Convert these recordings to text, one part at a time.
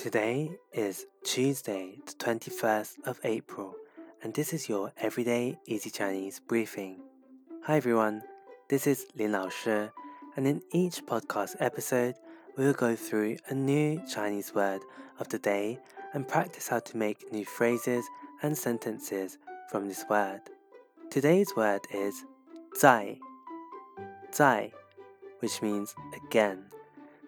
Today is Tuesday, the 21st of April, and this is your Everyday Easy Chinese briefing. Hi everyone, this is Lin Lao Shi, and in each podcast episode, we will go through a new Chinese word of the day and practice how to make new phrases and sentences from this word. Today's word is 再,再, which means again.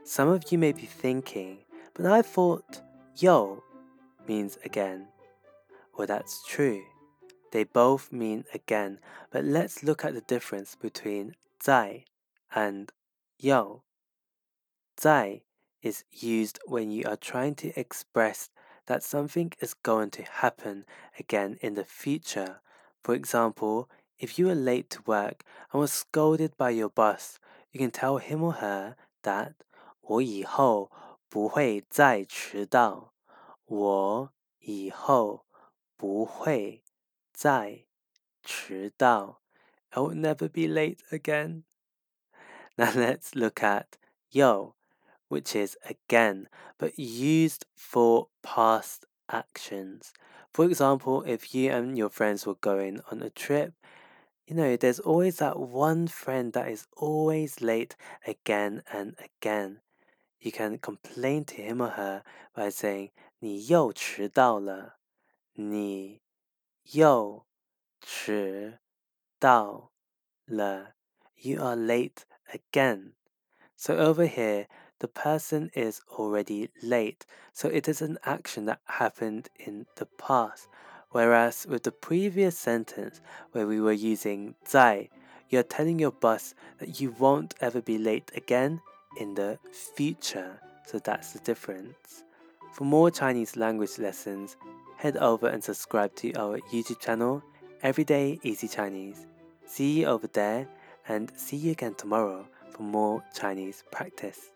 Some of you may be thinking, but I thought yo means again. Well, that's true. They both mean again, but let's look at the difference between 在 and yo. 在 is used when you are trying to express that something is going to happen again in the future. For example, if you were late to work and was scolded by your boss, you can tell him or her that 我以后 不会再迟到。我以后不会再迟到。I will never be late again. Now let's look at yo, which is again, but used for past actions. For example, if you and your friends were going on a trip, you know, there's always that one friend that is always late again and again. You can complain to him or her by saying 你又迟到了，你又迟到了。You are late again. So over here, the person is already late, so it is an action that happened in the past. Whereas with the previous sentence, where we were using 再, you're telling your boss that you won't ever be late again in the future. So that's the difference. For more Chinese language lessons, head over and subscribe to our YouTube channel, Everyday Easy Chinese. See you over there and see you again tomorrow for more Chinese practice.